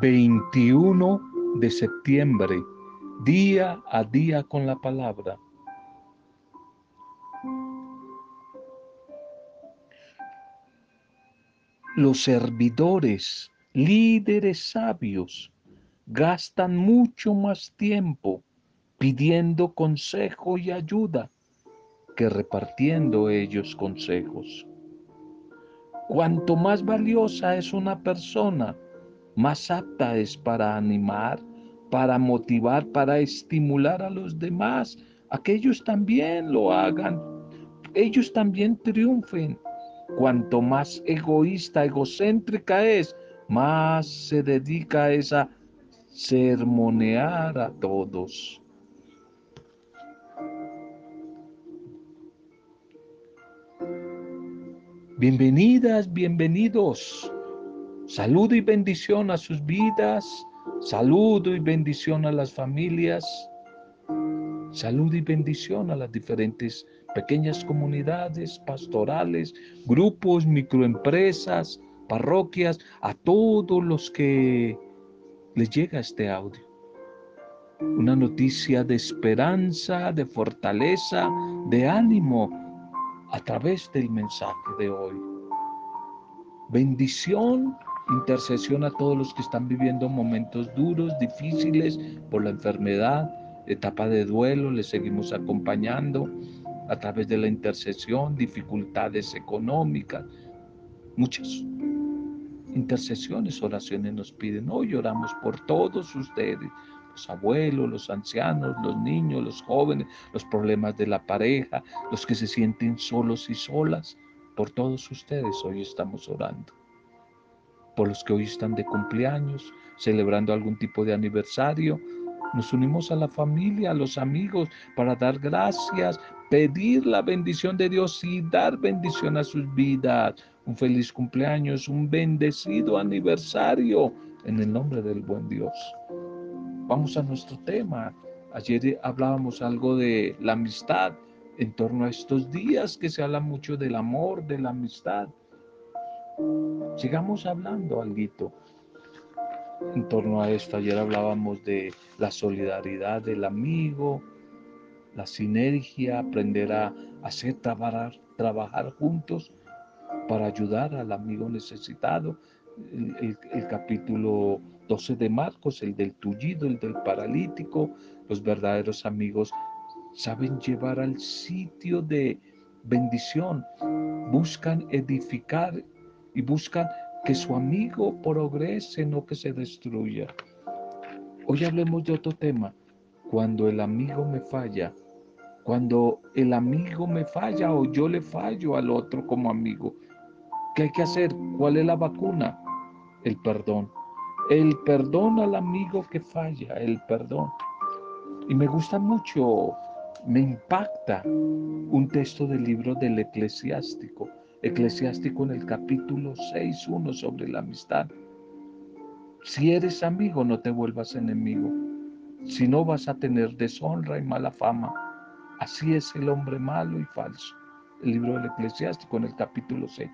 21 de septiembre, día a día con la palabra. Los servidores, líderes sabios, gastan mucho más tiempo pidiendo consejo y ayuda que repartiendo ellos consejos. Cuanto más valiosa es una persona, más apta es para animar, para motivar, para estimular a los demás, a que ellos también lo hagan, ellos también triunfen. Cuanto más egoísta, egocéntrica es, más se dedica a esa sermonear a todos. Bienvenidas, bienvenidos. Saludo y bendición a sus vidas. Saludo y bendición a las familias. Saludo y bendición a las diferentes pequeñas comunidades pastorales, grupos, microempresas, parroquias, a todos los que les llega este audio. Una noticia de esperanza, de fortaleza, de ánimo a través del mensaje de hoy. Bendición, intercesión a todos los que están viviendo momentos duros, difíciles por la enfermedad, etapa de duelo, les seguimos acompañando a través de la intercesión, dificultades económicas, muchas intercesiones, oraciones nos piden. Hoy oramos por todos ustedes, los abuelos, los ancianos, los niños, los jóvenes, los problemas de la pareja, los que se sienten solos y solas. Por todos ustedes hoy estamos orando. Por los que hoy están de cumpleaños, celebrando algún tipo de aniversario. Nos unimos a la familia, a los amigos, para dar gracias, pedir la bendición de Dios y dar bendición a sus vidas. Un feliz cumpleaños, un bendecido aniversario en el nombre del buen Dios. Vamos a nuestro tema. Ayer hablábamos algo de la amistad en torno a estos días que se habla mucho del amor, de la amistad. Sigamos hablando algo en torno a esto. Ayer hablábamos de la solidaridad del amigo, la sinergia, aprender a hacer trabajar, trabajar juntos para ayudar al amigo necesitado. el capítulo 12 de Marcos, el del tullido, el del paralítico. Los verdaderos amigos saben llevar al sitio de bendición, buscan edificar y buscan que su amigo progrese, no que se destruya. Hoy hablemos de otro tema. Cuando el amigo me falla, cuando el amigo me falla o yo le fallo al otro como amigo, ¿qué hay que hacer? ¿Cuál es la vacuna? El perdón. El perdón al amigo que falla, el perdón. Y me gusta mucho, me impacta un texto del libro del eclesiástico, eclesiástico en el capítulo 6.1 sobre la amistad. Si eres amigo, no te vuelvas enemigo, si no vas a tener deshonra y mala fama. Así es el hombre malo y falso. El libro del eclesiástico en el capítulo 6.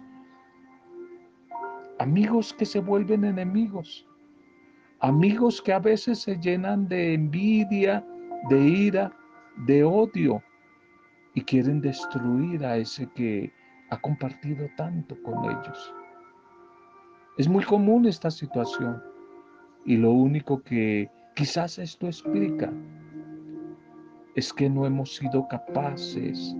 Amigos que se vuelven enemigos Amigos que a veces se llenan de envidia, de ira, de odio y quieren destruir a ese que ha compartido tanto con ellos. Es muy común esta situación y lo único que quizás esto explica es que no hemos sido capaces,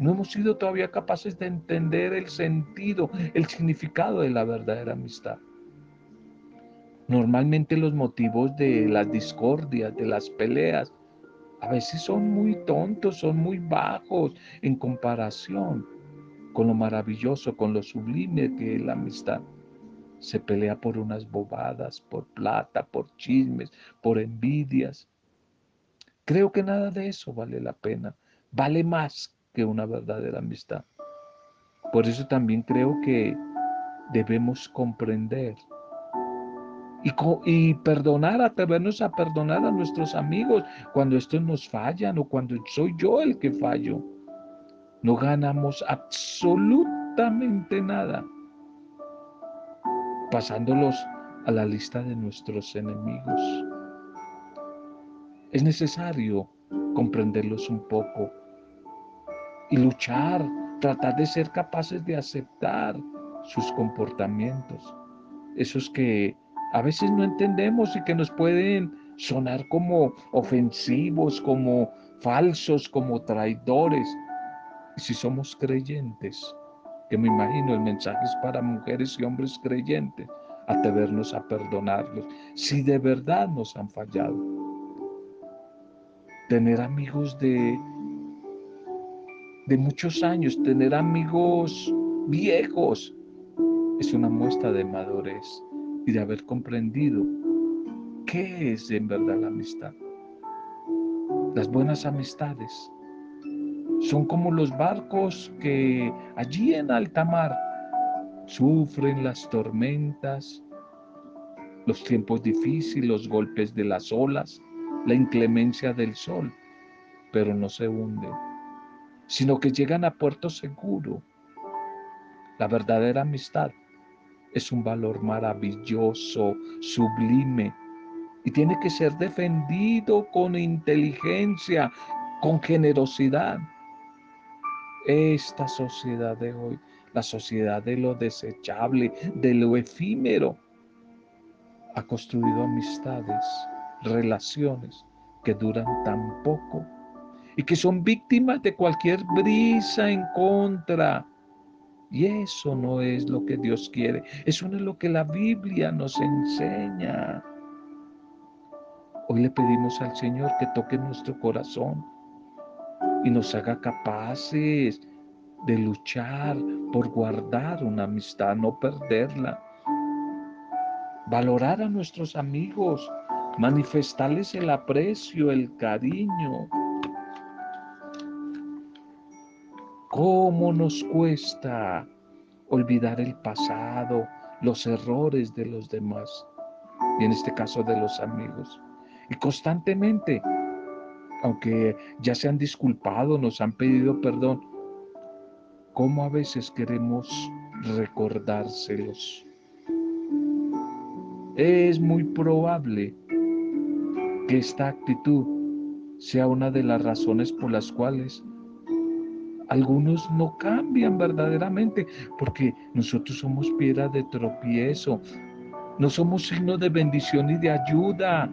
no hemos sido todavía capaces de entender el sentido, el significado de la verdadera amistad. Normalmente los motivos de las discordias, de las peleas, a veces son muy tontos, son muy bajos en comparación con lo maravilloso, con lo sublime que es la amistad. Se pelea por unas bobadas, por plata, por chismes, por envidias. Creo que nada de eso vale la pena. Vale más que una verdadera amistad. Por eso también creo que debemos comprender y, perdonar, atrevernos a perdonar a nuestros amigos cuando estos nos fallan o cuando soy yo el que fallo. No ganamos absolutamente nada pasando los, a la lista de nuestros enemigos. Es necesario comprenderlos un poco y luchar, tratar de ser capaces de aceptar sus comportamientos, esos que a veces no entendemos y que nos pueden sonar como ofensivos, como falsos, como traidores. Y si somos creyentes, que me imagino el mensaje es para mujeres y hombres creyentes, atrevernos a perdonarlos, si de verdad nos han fallado. Tener amigos de, de muchos años, tener amigos viejos, es una muestra de madurez y de haber comprendido qué es en verdad la amistad. Las buenas amistades son como los barcos que allí en alta mar sufren las tormentas, los tiempos difíciles, los golpes de las olas, la inclemencia del sol, pero no se hunden, sino que llegan a puerto seguro. La verdadera amistad es un valor maravilloso, sublime, y tiene que ser defendido con inteligencia, con generosidad. Esta sociedad de hoy, la sociedad de lo desechable, de lo efímero, ha construido amistades, relaciones que duran tan poco y que son víctimas de cualquier brisa en contra y eso no es lo que Dios quiere. Eso no es lo que la Biblia nos enseña. Hoy le pedimos al Señor que toque nuestro corazón y nos haga capaces de luchar por guardar una amistad, no perderla. Valorar a nuestros amigos, manifestarles el aprecio, el cariño, ¿Cómo nos cuesta olvidar el pasado, los errores de los demás? Y en este caso de los amigos. Y constantemente, aunque ya se han disculpado, nos han pedido perdón, ¿cómo a veces queremos recordárselos? Es muy probable que esta actitud sea una de las razones por las cuales algunos no cambian verdaderamente porque nosotros somos piedra de tropiezo. No somos signo de bendición y de ayuda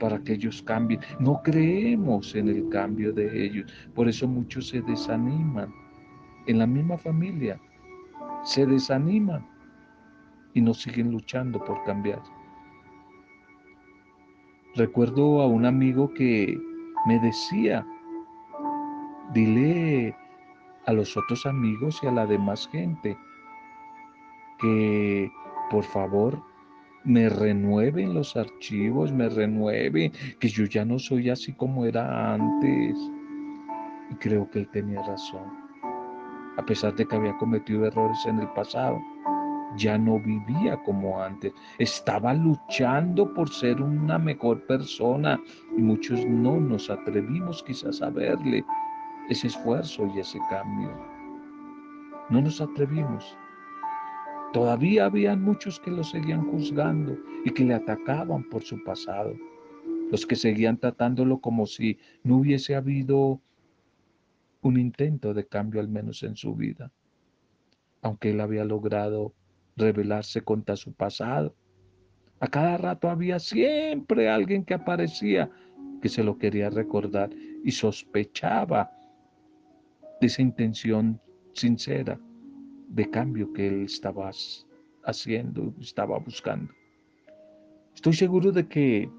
para que ellos cambien. No creemos en el cambio de ellos. Por eso muchos se desaniman. En la misma familia se desaniman y no siguen luchando por cambiar. Recuerdo a un amigo que me decía, Dile a los otros amigos y a la demás gente que por favor me renueven los archivos, me renueven, que yo ya no soy así como era antes. Y creo que él tenía razón. A pesar de que había cometido errores en el pasado, ya no vivía como antes. Estaba luchando por ser una mejor persona y muchos no nos atrevimos quizás a verle ese esfuerzo y ese cambio. No nos atrevimos. Todavía habían muchos que lo seguían juzgando y que le atacaban por su pasado. Los que seguían tratándolo como si no hubiese habido un intento de cambio al menos en su vida. Aunque él había logrado rebelarse contra su pasado. A cada rato había siempre alguien que aparecía que se lo quería recordar y sospechaba de esa intención sincera de cambio que él estaba haciendo, estaba buscando. Estoy seguro de que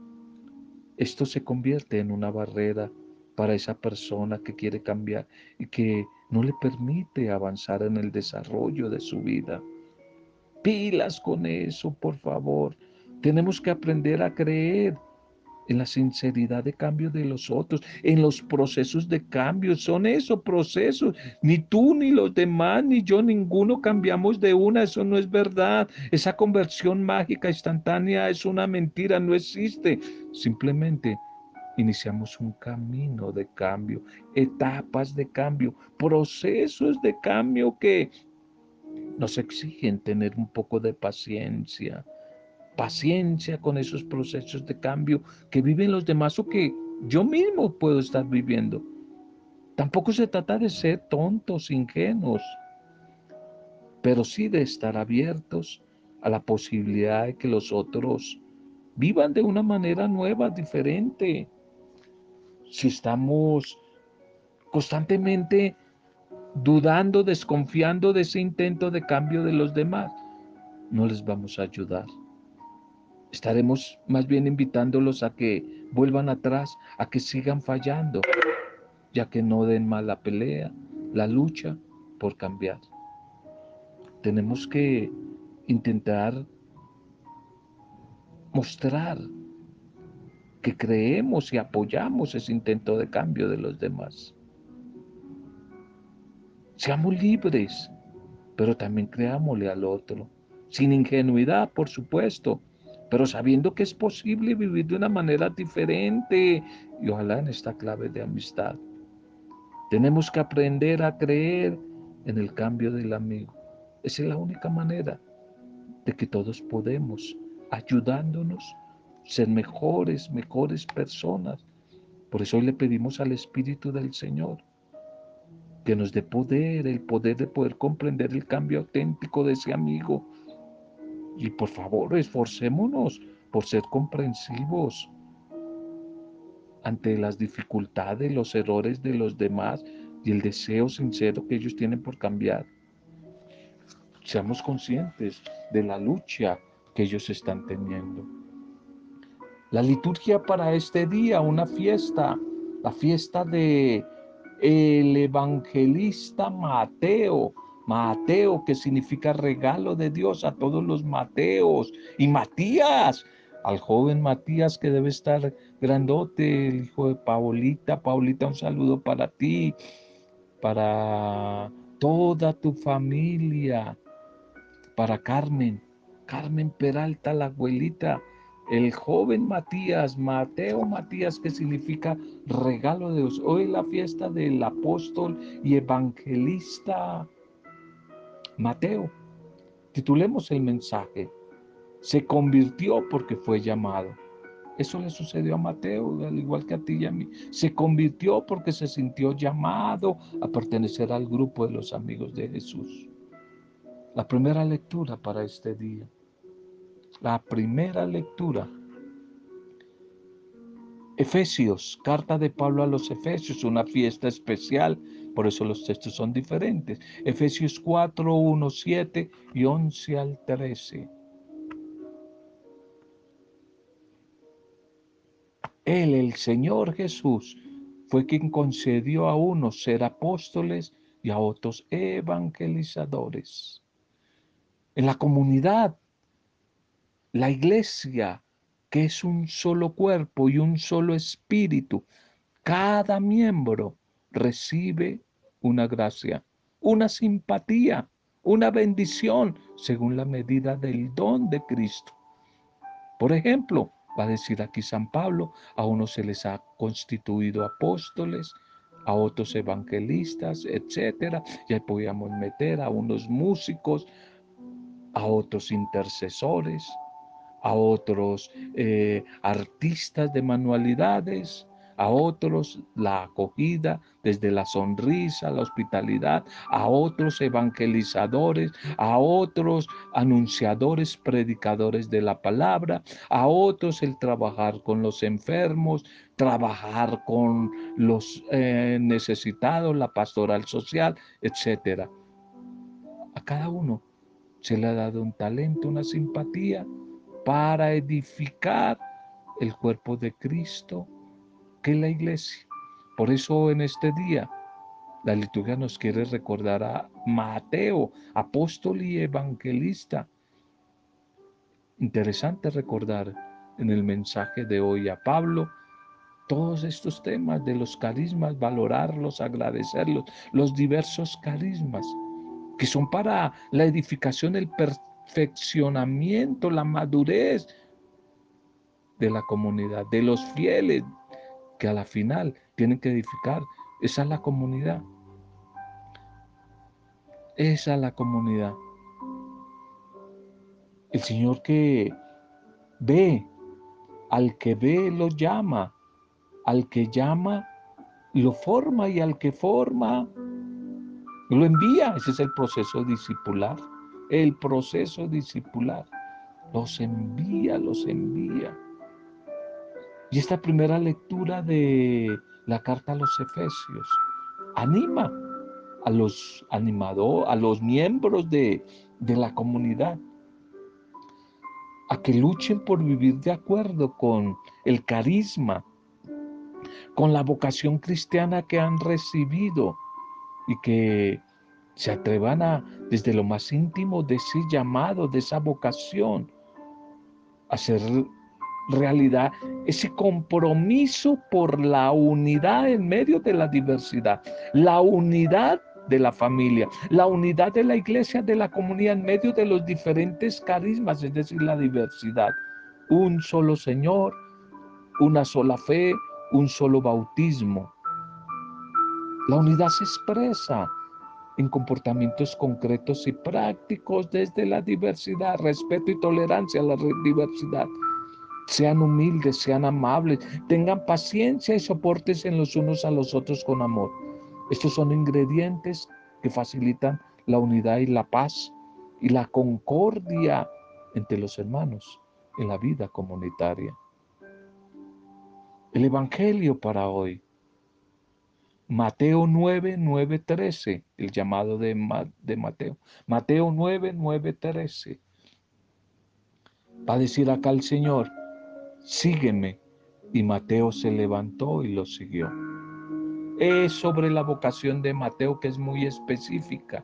esto se convierte en una barrera para esa persona que quiere cambiar y que no le permite avanzar en el desarrollo de su vida. Pilas con eso, por favor. Tenemos que aprender a creer en la sinceridad de cambio de los otros, en los procesos de cambio. Son esos procesos. Ni tú, ni los demás, ni yo, ninguno cambiamos de una. Eso no es verdad. Esa conversión mágica instantánea es una mentira, no existe. Simplemente iniciamos un camino de cambio, etapas de cambio, procesos de cambio que nos exigen tener un poco de paciencia, paciencia con esos procesos de cambio que viven los demás o que yo mismo puedo estar viviendo. Tampoco se trata de ser tontos, ingenuos, pero sí de estar abiertos a la posibilidad de que los otros vivan de una manera nueva, diferente. Si estamos constantemente dudando, desconfiando de ese intento de cambio de los demás, no les vamos a ayudar. Estaremos más bien invitándolos a que vuelvan atrás, a que sigan fallando, ya que no den más la pelea, la lucha por cambiar. Tenemos que intentar mostrar que creemos y apoyamos ese intento de cambio de los demás. Seamos libres, pero también creámosle al otro, sin ingenuidad, por supuesto, pero sabiendo que es posible vivir de una manera diferente y ojalá en esta clave de amistad. Tenemos que aprender a creer en el cambio del amigo. Esa es la única manera de que todos podemos, ayudándonos, ser mejores, mejores personas. Por eso hoy le pedimos al Espíritu del Señor que nos dé poder, el poder de poder comprender el cambio auténtico de ese amigo. Y por favor, esforcémonos por ser comprensivos ante las dificultades, los errores de los demás y el deseo sincero que ellos tienen por cambiar. Seamos conscientes de la lucha que ellos están teniendo. La liturgia para este día, una fiesta, la fiesta de el evangelista Mateo, Mateo que significa regalo de Dios a todos los Mateos y Matías, al joven Matías que debe estar grandote, el hijo de Paulita. Paulita, un saludo para ti, para toda tu familia, para Carmen, Carmen Peralta, la abuelita, el joven Matías, Mateo Matías, que significa regalo de Dios. Hoy la fiesta del apóstol y evangelista Mateo. Titulemos el mensaje. Se convirtió porque fue llamado. Eso le sucedió a Mateo, al igual que a ti y a mí. Se convirtió porque se sintió llamado a pertenecer al grupo de los amigos de Jesús. La primera lectura para este día. La primera lectura. Efesios, carta de Pablo a los Efesios, una fiesta especial, por eso los textos son diferentes. Efesios 4, 1, 7 y 11 al 13. Él, el Señor Jesús, fue quien concedió a unos ser apóstoles y a otros evangelizadores en la comunidad, la iglesia, que es un solo cuerpo y un solo espíritu, cada miembro recibe una gracia, una simpatía, una bendición según la medida del don de Cristo. Por ejemplo, va a decir aquí San Pablo, a unos se les ha constituido apóstoles, a otros evangelistas, etcétera. Y ahí podíamos meter a unos músicos, a otros intercesores, a otros eh, artistas de manualidades, a otros la acogida desde la sonrisa, la hospitalidad, a otros evangelizadores, a otros anunciadores, predicadores de la palabra, a otros el trabajar con los enfermos, trabajar con los eh, necesitados, la pastoral social, etcétera. A cada uno se le ha dado un talento, una simpatía para edificar el cuerpo de Cristo, que la iglesia. Por eso en este día la liturgia nos quiere recordar a Mateo, apóstol y evangelista. Interesante recordar en el mensaje de hoy a Pablo todos estos temas de los carismas, valorarlos, agradecerlos, los diversos carismas que son para la edificación, el perfeccionamiento, la madurez de la comunidad, de los fieles, que a la final tienen que edificar. Esa es la comunidad. Esa es la comunidad. El Señor que Ve, al que ve lo llama, al que llama lo forma y al que forma lo envía. Ese es el proceso discipular. El proceso discipular. Los envía, los envía. Y esta primera lectura de la carta a los Efesios anima a los animadores, a los miembros de, de la comunidad a que luchen por vivir de acuerdo con el carisma, con la vocación cristiana que han recibido y que se atrevan a, desde lo más íntimo de ese llamado, de esa vocación, a hacer realidad ese compromiso por la unidad en medio de la diversidad, la unidad de la familia, la unidad de la iglesia, de la comunidad en medio de los diferentes carismas, es decir, la diversidad. Un solo Señor, una sola fe, un solo bautismo. La unidad se expresa en comportamientos concretos y prácticos desde la diversidad, respeto y tolerancia a la diversidad. Sean humildes, sean amables, tengan paciencia y soportes en los unos a los otros con amor. Estos son ingredientes que facilitan la unidad y la paz y la concordia entre los hermanos en la vida comunitaria. El Evangelio para hoy. Mateo 9, 9, 13, el llamado de, de Mateo. Mateo 9, 9, 13. Va a decir acá el Señor, sígueme. Y Mateo se levantó y lo siguió. Es sobre la vocación de Mateo que es muy específica.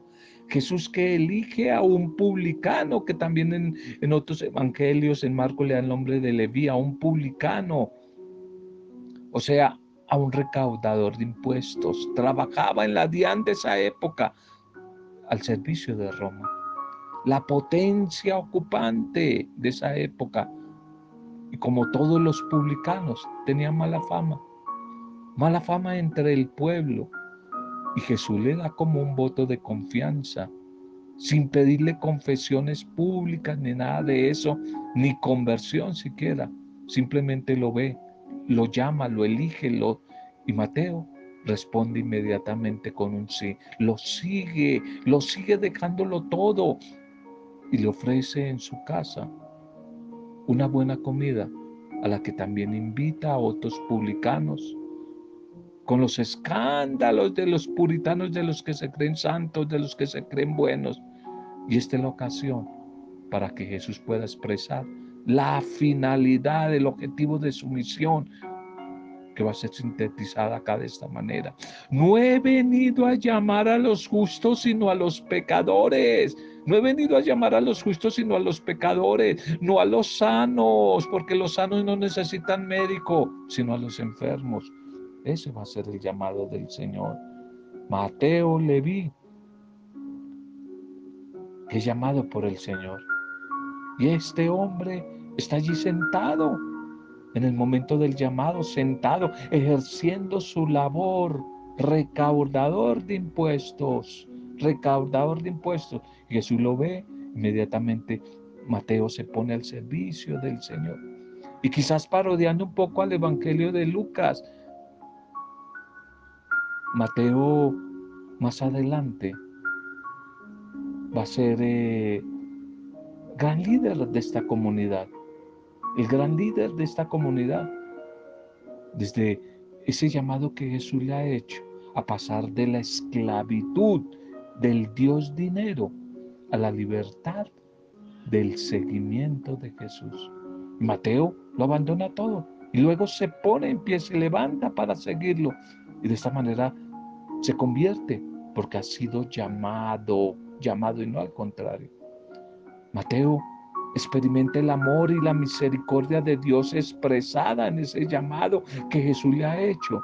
Jesús que elige a un publicano, que también en, otros evangelios, en Marco le da el nombre de Leví, a un publicano o sea, a un recaudador de impuestos. Trabajaba en la DIAN de esa época al servicio de Roma. La potencia ocupante de esa época. Y como todos los publicanos, tenían mala fama. Mala fama entre el pueblo. Y Jesús le da como un voto de confianza, sin pedirle confesiones públicas ni nada de eso, ni conversión siquiera. Simplemente lo ve lo llama, lo elige, lo... Y Mateo responde inmediatamente con un sí. Lo sigue, lo sigue dejándolo todo y le ofrece en su casa una buena comida a la que también invita a otros publicanos con los escándalos de los puritanos, de los que se creen santos, de los que se creen buenos. Y esta es la ocasión para que Jesús pueda expresar la finalidad, el objetivo de su misión, que va a ser sintetizada acá de esta manera. No he venido a llamar a los justos, sino a los pecadores. No he venido a llamar a los justos, sino a los pecadores, no a los sanos, porque los sanos no necesitan médico, sino a los enfermos. Ese va a ser el llamado del Señor. Mateo Leví es llamado por el Señor. Y este hombre Está allí sentado, en el momento del llamado, sentado, ejerciendo su labor, recaudador de impuestos, recaudador de impuestos. Jesús lo ve, inmediatamente Mateo se pone al servicio del Señor. Y quizás parodiando un poco al Evangelio de Lucas, Mateo más adelante va a ser eh, gran líder de esta comunidad el gran líder de esta comunidad, desde ese llamado que Jesús le ha hecho a pasar de la esclavitud del Dios dinero a la libertad del seguimiento de Jesús. Mateo lo abandona todo y luego se pone en pie, se levanta para seguirlo y de esta manera se convierte porque ha sido llamado, llamado y no al contrario. Mateo experimenta el amor y la misericordia de Dios expresada en ese llamado que Jesús le ha hecho.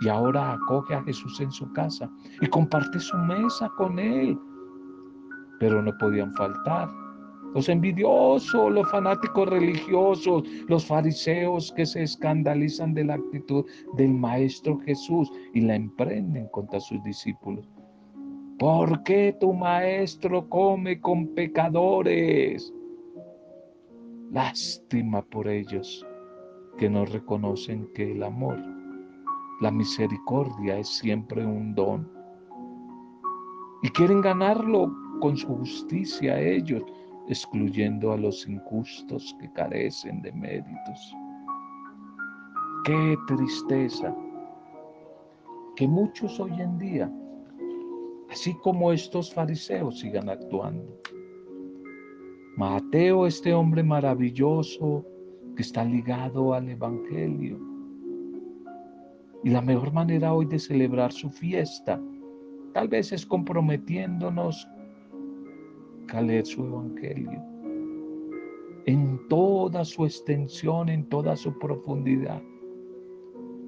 Y ahora acoge a Jesús en su casa y comparte su mesa con él. Pero no podían faltar los envidiosos, los fanáticos religiosos, los fariseos que se escandalizan de la actitud del Maestro Jesús y la emprenden contra sus discípulos. ¿Por qué tu Maestro come con pecadores? Lástima por ellos que no reconocen que el amor, la misericordia es siempre un don. Y quieren ganarlo con su justicia ellos, excluyendo a los injustos que carecen de méritos. Qué tristeza que muchos hoy en día, así como estos fariseos, sigan actuando. Mateo, este hombre maravilloso que está ligado al Evangelio. Y la mejor manera hoy de celebrar su fiesta, tal vez es comprometiéndonos a leer su Evangelio en toda su extensión, en toda su profundidad.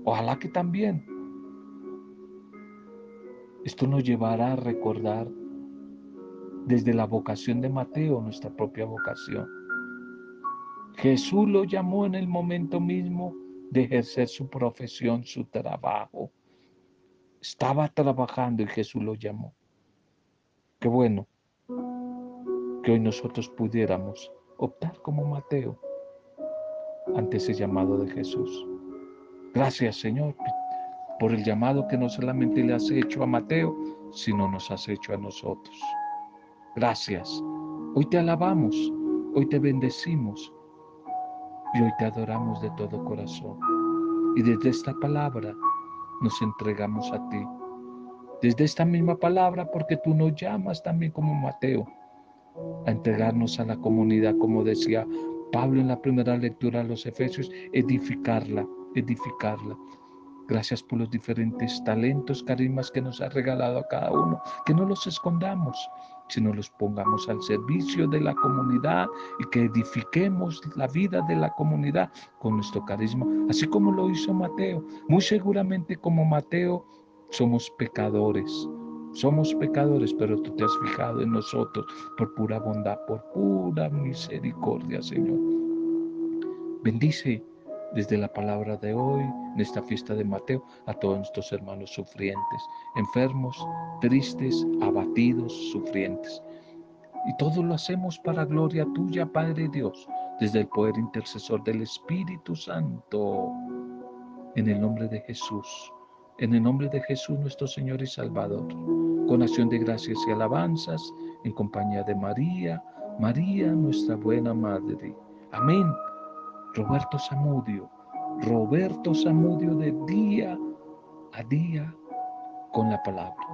Ojalá que también esto nos llevará a recordar desde la vocación de Mateo nuestra propia vocación. Jesús lo llamó en el momento mismo de ejercer su profesión, su trabajo. Estaba trabajando y Jesús lo llamó. Qué bueno que hoy nosotros pudiéramos optar como Mateo ante ese llamado de Jesús. Gracias Señor por el llamado que no solamente le has hecho a Mateo, sino nos has hecho a nosotros. Gracias. Hoy te alabamos, hoy te bendecimos y hoy te adoramos de todo corazón. Y desde esta palabra nos entregamos a ti. Desde esta misma palabra, porque tú nos llamas también como Mateo, a entregarnos a la comunidad, como decía Pablo en la primera lectura a los Efesios, edificarla, edificarla. Gracias por los diferentes talentos, carismas que nos ha regalado a cada uno. Que no los escondamos, sino los pongamos al servicio de la comunidad y que edifiquemos la vida de la comunidad con nuestro carisma, así como lo hizo Mateo. Muy seguramente como Mateo somos pecadores. Somos pecadores, pero tú te has fijado en nosotros por pura bondad, por pura misericordia, Señor. Bendice desde la palabra de hoy, en esta fiesta de Mateo, a todos nuestros hermanos sufrientes, enfermos, tristes, abatidos, sufrientes. Y todo lo hacemos para gloria tuya, Padre Dios, desde el poder intercesor del Espíritu Santo, en el nombre de Jesús, en el nombre de Jesús nuestro Señor y Salvador, con acción de gracias y alabanzas, en compañía de María, María nuestra buena Madre. Amén. Roberto Zamudio, Roberto Zamudio de día a día con la palabra.